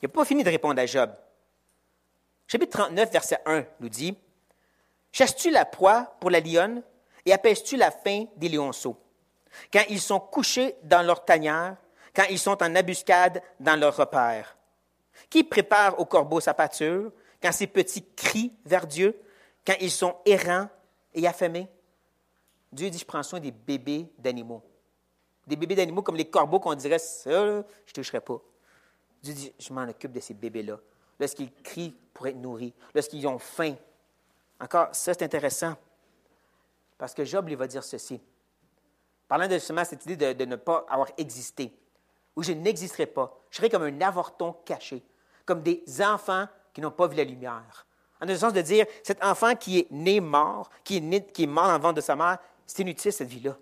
Il n'a pas fini de répondre à Job. Chapitre 39, verset 1 nous dit Chasses-tu la proie pour la lionne et apaises-tu la faim des lionceaux? Quand ils sont couchés dans leur tanière, quand ils sont en embuscade dans leur repère Qui prépare au corbeau sa pâture quand ses petits crient vers Dieu, quand ils sont errants et affamés Dieu dit Je prends soin des bébés d'animaux. Des bébés d'animaux comme les corbeaux qu'on dirait Ça, je ne toucherai pas. Dieu dit Je m'en occupe de ces bébés-là lorsqu'ils crient pour être nourris, lorsqu'ils ont faim. Encore, ça c'est intéressant, parce que Job lui va dire ceci. Parlant de justement cette idée de, ne pas avoir existé, où je n'existerai pas, je serai comme un avorton caché, comme des enfants qui n'ont pas vu la lumière. En le sens de dire, cet enfant qui est né mort, qui est, qui est mort dans le ventre de sa mère, c'est inutile cette vie-là.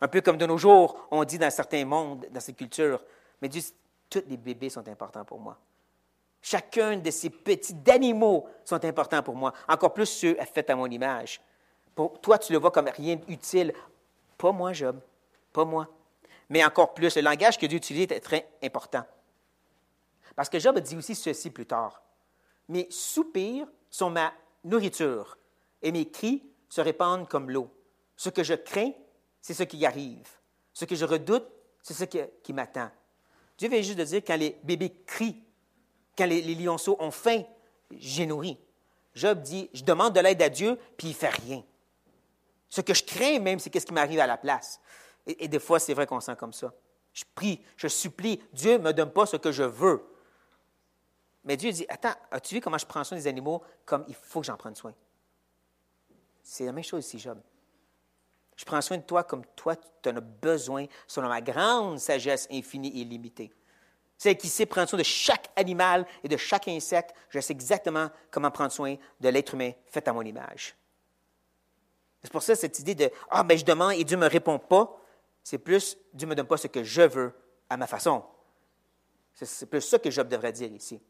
Un peu comme de nos jours, on dit dans certains mondes, dans ces cultures. Mais Dieu, tous les bébés sont importants pour moi. Chacun de ces petits animaux sont importants pour moi, encore plus ceux faits à mon image. Pour toi, tu le vois comme rien d'utile. Pas moi, Job, pas moi. Mais encore plus, le langage que Dieu utilise est très important. Parce que Job dit aussi ceci plus tard. Mes soupirs sont ma nourriture et mes cris se répandent comme l'eau. Ce que je crains, c'est ce qui arrive. Ce que je redoute, c'est ce qui, m'attend. Dieu vient juste de dire quand les bébés crient, quand les, lionceaux ont faim, j'ai nourri. Job dit, je demande de l'aide à Dieu, puis il ne fait rien. Ce que je crains même, c'est qu'est-ce qui m'arrive à la place. Et, des fois, c'est vrai qu'on sent comme ça. Je prie, je supplie, Dieu ne me donne pas ce que je veux. Mais Dieu dit, attends, as-tu vu comment je prends soin des animaux comme il faut que j'en prenne soin? C'est la même chose ici, Job. Je prends soin de toi comme toi, tu en as besoin, selon ma grande sagesse infinie et illimitée. C'est qui sait prendre soin de chaque animal et de chaque insecte. Je sais exactement comment prendre soin de l'être humain fait à mon image. C'est pour ça cette idée de Ah, ben je demande et Dieu ne me répond pas. C'est plus Dieu ne me donne pas ce que je veux à ma façon. C'est plus ça que Job devrait dire ici.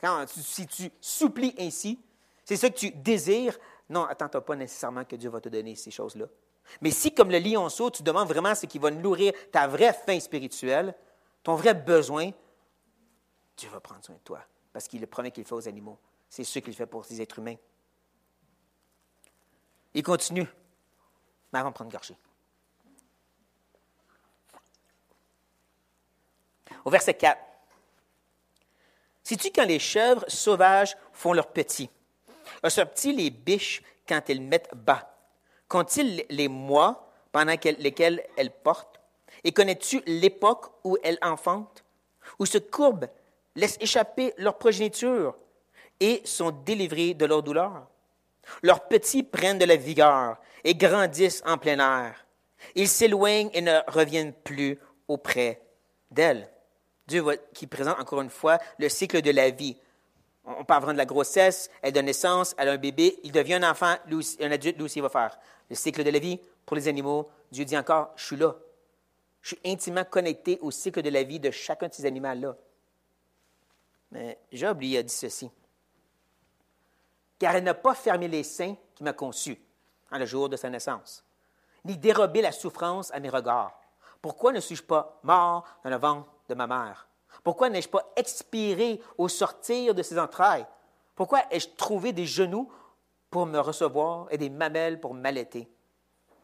Quand si tu supplies ainsi, c'est ça que tu désires, non, attends pas nécessairement que Dieu va te donner ces choses-là. Mais si, comme le lionceau, tu demandes vraiment ce qui va nourrir ta vraie faim spirituelle, ton vrai besoin, Dieu va prendre soin de toi. Parce qu'il le premier qu'il fait aux animaux. C'est ce qu'il fait pour les êtres humains. Il continue. Mais avant de prendre gorgée. Au verset 4. Sais-tu quand les chèvres sauvages font leurs petits? Observent-ils les biches quand elles mettent bas? Comptent-ils les mois pendant lesquels elles portent? Et connais-tu l'époque où elles enfantent? Où se courbent, laissent échapper leur progéniture et sont délivrées de leur douleur? Leurs petits prennent de la vigueur et grandissent en plein air. Ils s'éloignent et ne reviennent plus auprès d'elles. Dieu qui présente encore une fois le cycle de la vie. On parle vraiment de la grossesse, elle donne naissance, elle a un bébé, il devient un enfant, un adulte, lui aussi il va faire. Le cycle de la vie pour les animaux, Dieu dit encore, je suis là. Je suis intimement connecté au cycle de la vie de chacun de ces animaux-là. Mais Job, lui, a dit ceci. Car elle n'a pas fermé les seins qui m'a conçu en le jour de sa naissance, ni dérobé la souffrance à mes regards. Pourquoi ne suis-je pas mort dans le ventre de ma mère? Pourquoi n'ai-je pas expiré au sortir de ses entrailles? Pourquoi ai-je trouvé des genoux pour me recevoir et des mamelles pour m'allaiter?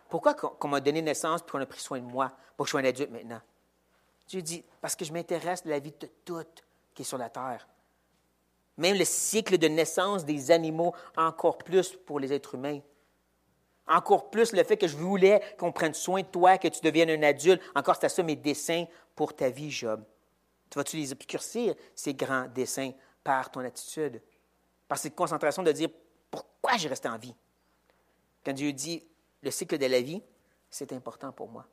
Pourquoi qu'on m'a donné naissance et qu'on a pris soin de moi pour que je sois un adulte maintenant? Dieu dit, parce que je m'intéresse de la vie de tout qui est sur la terre. Même le cycle de naissance des animaux, encore plus pour les êtres humains. Encore plus le fait que je voulais qu'on prenne soin de toi, que tu deviennes un adulte. Encore, c'est ça mes dessins pour ta vie, Job. Tu vas-tu les obscurcir, ces grands dessins, par ton attitude, par cette concentration de dire pourquoi j'ai resté en vie? Quand Dieu dit le cycle de la vie, c'est important pour moi.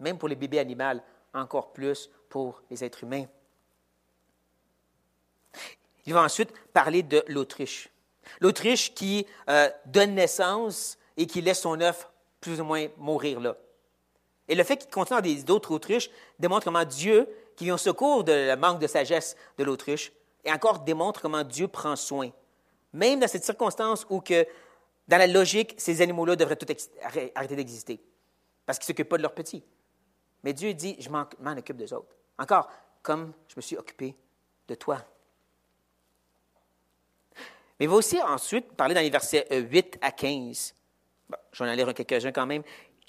Même pour les bébés animaux, encore plus pour les êtres humains. Il va ensuite parler de l'Autriche. L'Autriche qui euh, donne naissance et qui laisse son œuf plus ou moins mourir là. Et le fait qu'il des d'autres autruches démontre comment Dieu, qui vient au secours de la manque de sagesse de l'autruche, et encore démontre comment Dieu prend soin. Même dans cette circonstance où que, dans la logique, ces animaux-là devraient tout arrêter d'exister, parce qu'ils ne s'occupent pas de leurs petits. Mais Dieu dit, je m'en occupe des autres. Encore, comme je me suis occupé de toi. Mais il va aussi ensuite parler dans les versets 8 à 15 je vais en lire quelques-uns quand même.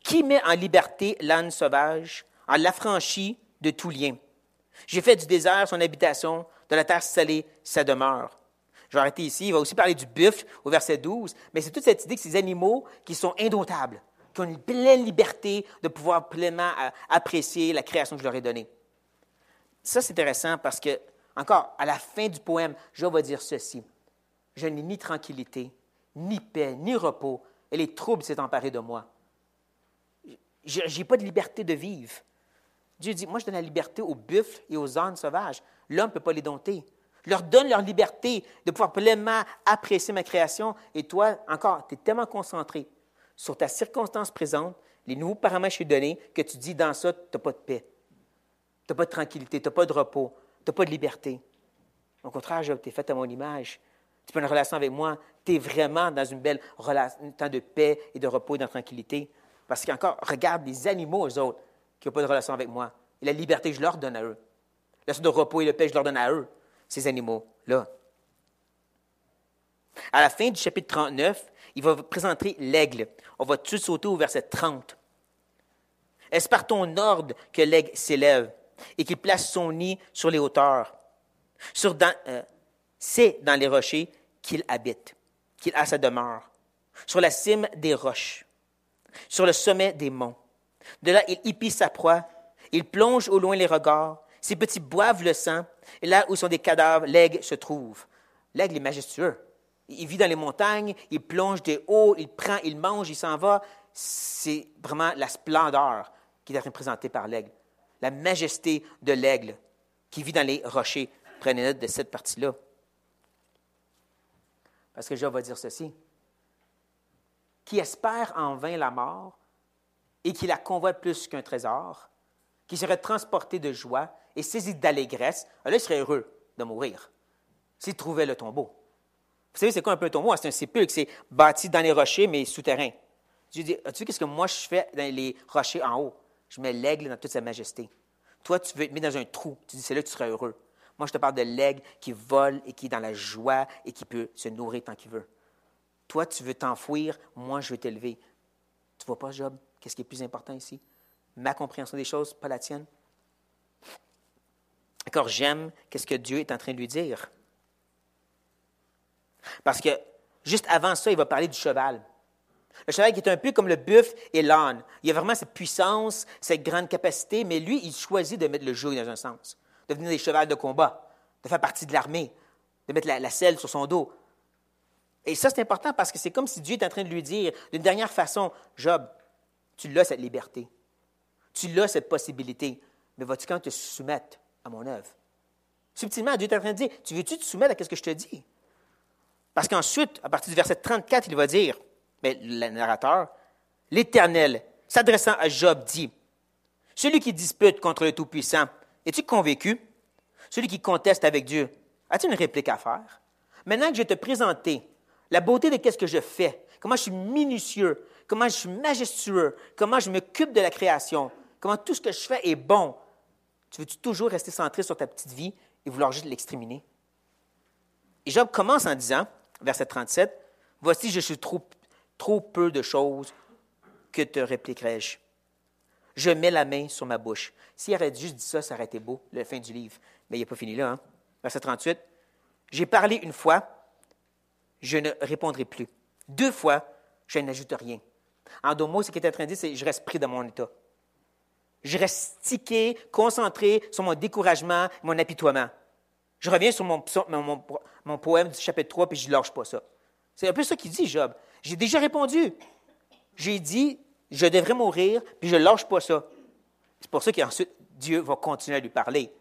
Qui met en liberté l'âne sauvage, en l'affranchit de tout lien? J'ai fait du désert son habitation, de la terre salée sa demeure. Je vais arrêter ici. Il va aussi parler du buffle au verset 12, mais c'est toute cette idée que ces animaux qui sont indomptables, qui ont une pleine liberté de pouvoir pleinement euh, apprécier la création que je leur ai donnée. Ça, c'est intéressant parce que, encore, à la fin du poème, je vais dire ceci. Je n'ai ni tranquillité, ni paix, ni repos, et les troubles s'est emparés de moi. Je n'ai pas de liberté de vivre. Dieu dit, moi je donne la liberté aux buffles et aux ânes sauvages. L'homme ne peut pas les dompter. Je leur donne leur liberté de pouvoir pleinement apprécier ma création. Et toi, encore, tu es tellement concentré sur ta circonstance présente, les nouveaux paramètres que je t'ai donnés, que tu dis dans ça, tu n'as pas de paix. Tu n'as pas de tranquillité, tu n'as pas de repos, tu n'as pas de liberté. Au contraire, tu es fait à mon image. Tu peux une relation avec moi, tu es vraiment dans une belle relation, un temps de paix et de repos et de tranquillité. Parce qu'encore, regarde les animaux, eux autres, qui n'ont pas de relation avec moi. Et la liberté, je leur donne à eux. La de repos et de paix, je leur donne à eux, ces animaux-là. À la fin du chapitre 39, il va présenter l'aigle. On va tout sauter au verset 30. Est-ce par ton ordre que l'aigle s'élève et qu'il place son nid sur les hauteurs? Sur, dans, euh, c'est dans les rochers qu'il habite, qu'il a sa demeure, sur la cime des roches, sur le sommet des monts. De là, il épie sa proie, il plonge au loin les regards, ses petits boivent le sang, et là où sont des cadavres, l'aigle se trouve. L'aigle est majestueux. Il vit dans les montagnes, il plonge des hauts, il prend, il mange, il s'en va. C'est vraiment la splendeur qui est représentée par l'aigle. La majesté de l'aigle qui vit dans les rochers. Prenez note de cette partie-là. Parce que Job va dire ceci. Qui espère en vain la mort et qui la convoite plus qu'un trésor, qui serait transporté de joie et saisi d'allégresse, là, il serait heureux de mourir s'il trouvait le tombeau. Vous savez, c'est quoi un peu un tombeau? C'est un sépulcre, c'est bâti dans les rochers, mais souterrain. Dieu dit, as-tu vu qu'est-ce que moi je fais dans les rochers en haut? Je mets l'aigle dans toute sa majesté. Toi, tu veux être mis dans un trou. Tu dis, c'est là que tu seras heureux. Moi, je te parle de l'aigle qui vole et qui est dans la joie et qui peut se nourrir tant qu'il veut. Toi, tu veux t'enfouir. Moi, je veux t'élever. Tu vois pas, Job? Qu'est-ce qui est plus important ici? Ma compréhension des choses, pas la tienne. D'accord, j'aime qu'est-ce que Dieu est en train de lui dire. Parce que juste avant ça, il va parler du cheval. Le cheval qui est un peu comme le buff et l'âne. Il a vraiment cette puissance, cette grande capacité, mais lui, il choisit de mettre le jeu dans un sens, devenir des chevals de combat, de faire partie de l'armée, de mettre la, selle sur son dos. Et ça, c'est important parce que c'est comme si Dieu est en train de lui dire, d'une dernière façon, Job, tu l'as cette liberté, tu l'as cette possibilité, mais vas-tu quand te soumettre à mon œuvre? Subtilement, Dieu est en train de dire, tu veux-tu te soumettre à ce que je te dis? Parce qu'ensuite, à partir du verset 34, il va dire, mais le narrateur, l'Éternel, s'adressant à Job, dit, Celui qui dispute contre le Tout-Puissant, es-tu convaincu? Celui qui conteste avec Dieu, as-tu une réplique à faire? Maintenant que je te présenté la beauté de ce que je fais, comment je suis minutieux, comment je suis majestueux, comment je m'occupe de la création, comment tout ce que je fais est bon, tu veux-tu toujours rester centré sur ta petite vie et vouloir juste l'exterminer? Et Job commence en disant, verset 37, Voici, je suis trop, trop peu de choses, que te répliquerai-je? Je mets la main sur ma bouche. S'il aurait juste dit ça, ça aurait été beau, la fin du livre. Mais il n'est pas fini là. Hein? Verset 38, J'ai parlé une fois, je ne répondrai plus. Deux fois, je n'ajoute rien. En deux mots, ce qui est en train de dire, c'est je reste pris dans mon état. Je reste stické, concentré sur mon découragement, mon apitoiement. Je reviens sur mon, mon, poème du chapitre 3, puis je ne lâche pas ça. C'est un peu ça qu'il dit, Job. J'ai déjà répondu. J'ai dit, je devrais mourir, puis je ne lâche pas ça. C'est pour ça qu'ensuite, Dieu va continuer à lui parler.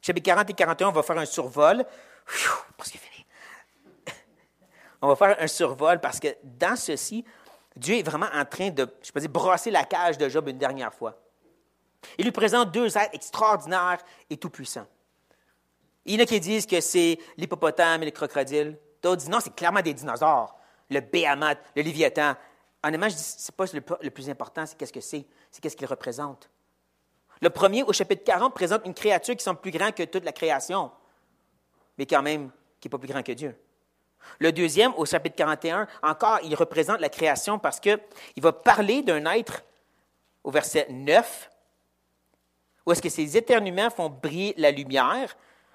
Chapitre 40 et 41, on va faire un survol. Fini. *laughs* On va faire un survol parce que dans ceci, Dieu est vraiment en train de, je peux dire, brasser la cage de Job une dernière fois. Il lui présente deux êtres extraordinaires et tout-puissants. Il y en a qui disent que c'est l'hippopotame et le crocodile. D'autres disent non, c'est clairement des dinosaures. Le béhémoth, le léviathan. Honnêtement, je dis, c'est pas le, plus important, c'est qu'est-ce que c'est, c'est qu'est-ce qu'il représente. Le premier, au chapitre 40, présente une créature qui semble plus grande que toute la création, mais quand même qui n'est pas plus grand que Dieu. Le deuxième, au chapitre 41, encore, il représente la création parce qu'il va parler d'un être, au verset 9, où est-ce que ces éternuements font briller la lumière,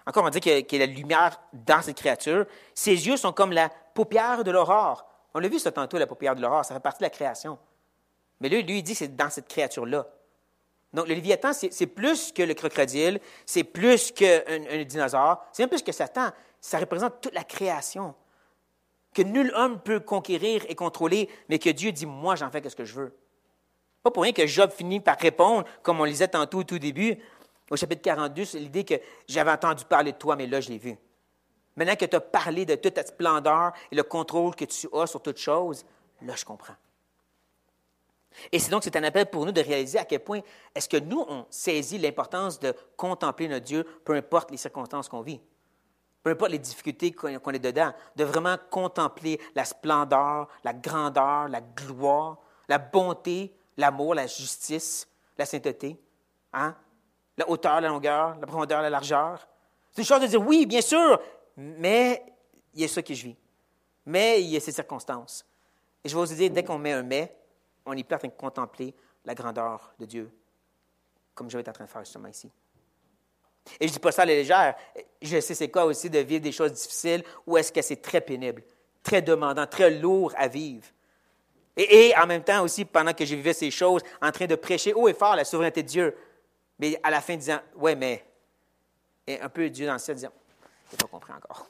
encore, on dit qu'il y, a, la lumière dans cette créature. Ses yeux sont comme la paupière de l'aurore. On l'a vu ça tantôt, la paupière de l'aurore, ça fait partie de la création. Mais lui, lui, il dit c'est dans cette créature-là. Donc, le Léviathan, c'est plus que le crocodile, c'est plus qu'un un dinosaure, c'est même plus que Satan. Ça représente toute la création. Que nul homme peut conquérir et contrôler, mais que Dieu dit Moi, j'en fais ce que je veux. Pas pour rien que Job finit par répondre, comme on lisait tantôt au tout début. Au chapitre 42, c'est l'idée que j'avais entendu parler de toi, mais là, je l'ai vu. Maintenant que tu as parlé de toute ta splendeur et le contrôle que tu as sur toute chose, là, je comprends. Et c'est donc c'est un appel pour nous de réaliser à quel point est-ce que nous, on saisit l'importance de contempler notre Dieu, peu importe les circonstances qu'on vit, peu importe les difficultés qu'on est dedans, de vraiment contempler la splendeur, la grandeur, la gloire, la bonté, l'amour, la justice, la sainteté. Hein? la hauteur, la longueur, la profondeur, la largeur. C'est une chose de dire oui, bien sûr, mais il y a ça que je vis. Mais il y a ces circonstances. Et je vais vous dire, dès qu'on met un mais, on est plus en train de contempler la grandeur de Dieu, comme je vais être en train de faire justement ici. Et je ne dis pas ça à la légère. Je sais c'est quoi aussi de vivre des choses difficiles ou est-ce que c'est très pénible, très demandant, très lourd à vivre. Et, en même temps aussi, pendant que je vivais ces choses, en train de prêcher haut et fort la souveraineté de Dieu, mais à la fin disant, ouais, mais, et un peu Dieu dans le ciel disant, je n'ai pas compris encore.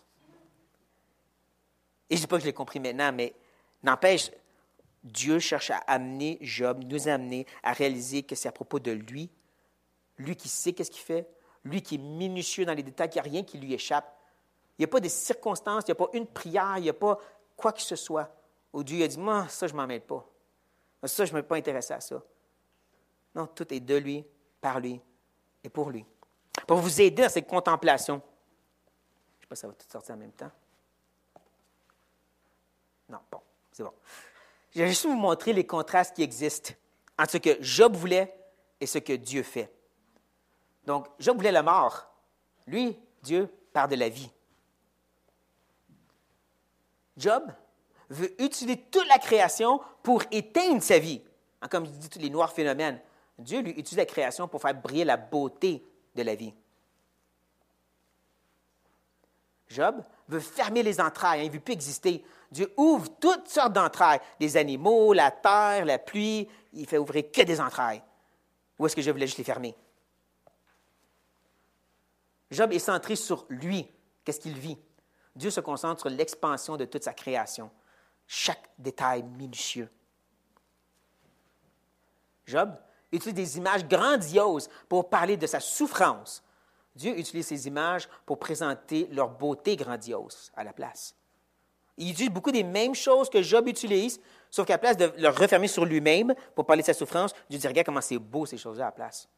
Et je ne dis pas que je l'ai compris maintenant, mais n'empêche, Dieu cherche à amener Job, nous amener à réaliser que c'est à propos de lui, lui qui sait qu'est-ce qu'il fait, lui qui est minutieux dans les détails, qu'il n'y a rien qui lui échappe. Il n'y a pas des circonstances, il n'y a pas une prière, il n'y a pas quoi que ce soit où Dieu a dit, moi, ça, je ne m'en mêle pas. Ça, je ne me pas intéressé à ça. Non, tout est de lui, par lui et pour lui. Pour vous aider dans cette contemplation. Ça va tout sortir en même temps. Non, bon, c'est bon. Je vais juste vous montrer les contrastes qui existent entre ce que Job voulait et ce que Dieu fait. Donc, Job voulait la mort. Lui, Dieu, part de la vie. Job veut utiliser toute la création pour éteindre sa vie. Hein, comme je dis, tous les noirs phénomènes. Dieu lui utilise la création pour faire briller la beauté de la vie. Job veut fermer les entrailles, hein, il ne veut plus exister. Dieu ouvre toutes sortes d'entrailles, les animaux, la terre, la pluie, il fait ouvrir que des entrailles. Où est-ce que je voulais juste les fermer? Job est centré sur lui, qu'est-ce qu'il vit? Dieu se concentre sur l'expansion de toute sa création, chaque détail minutieux. Job utilise des images grandioses pour parler de sa souffrance. Dieu utilise ces images pour présenter leur beauté grandiose à la place. Il utilise beaucoup des mêmes choses que Job utilise, sauf qu'à la place de le refermer sur lui-même pour parler de sa souffrance, Dieu dit Regarde comment c'est beau ces choses-là à la place.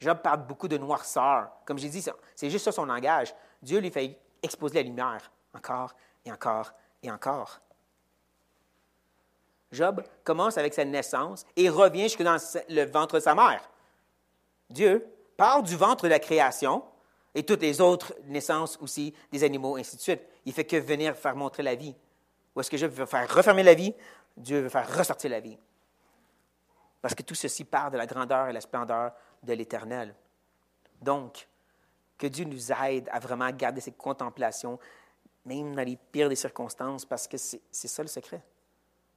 Job parle beaucoup de noirceur. Comme j'ai dit, c'est juste ça son langage. Dieu lui fait exposer la lumière encore et encore et encore. Job commence avec sa naissance et revient jusque dans le ventre de sa mère. Dieu part du ventre de la création et toutes les autres naissances aussi des animaux, ainsi de suite. Il fait que venir faire montrer la vie. Ou est-ce que Job veut faire refermer la vie? Dieu veut faire ressortir la vie. Parce que tout ceci part de la grandeur et la splendeur de l'Éternel. Donc, que Dieu nous aide à vraiment garder cette contemplation, même dans les pires des circonstances, parce que c'est ça le secret.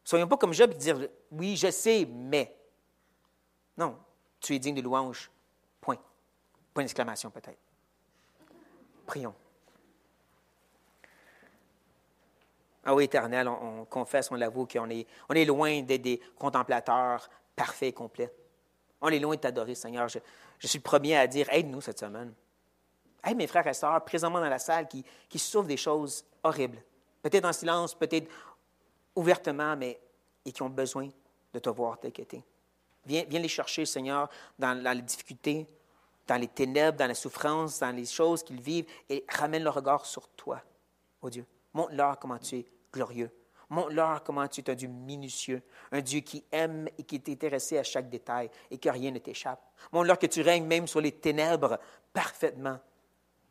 Soyons pas comme Job et dire Oui, je sais, mais. Non, tu es digne de louange. Point. D'exclamation, peut-être. Prions. Ah oui, éternel, on, confesse, on l'avoue qu'on est, on est loin d'être des contemplateurs parfaits et complets. On est loin de t'adorer, Seigneur. Je, suis le premier à dire aide-nous cette semaine. Aide mes frères et sœurs présentement dans la salle qui, qui souffrent des choses horribles. Peut-être en silence, peut-être ouvertement, mais et qui ont besoin de te voir que Viens, viens les chercher, Seigneur, dans les difficultés, dans les ténèbres, dans la souffrance, dans les choses qu'ils vivent, et ramène le regard sur toi, oh Dieu. Montre-leur comment tu es glorieux. Montre-leur comment tu es un Dieu minutieux, un Dieu qui aime et qui est intéressé à chaque détail et que rien ne t'échappe. Montre-leur que tu règnes même sur les ténèbres parfaitement.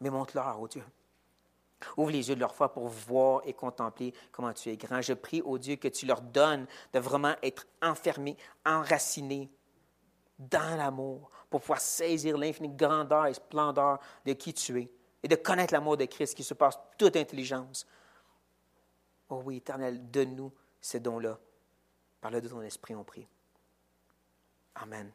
Mais montre-leur, oh Dieu. Ouvre les yeux de leur foi pour voir et contempler comment tu es grand. Je prie, oh Dieu, que tu leur donnes de vraiment être enfermés, enracinés dans l'amour pour pouvoir saisir l'infinie grandeur et splendeur de qui tu es et de connaître l'amour de Christ qui se passe toute intelligence. Oh oui, éternel, donne-nous ces dons-là. Par le de ton esprit, on prie. Amen.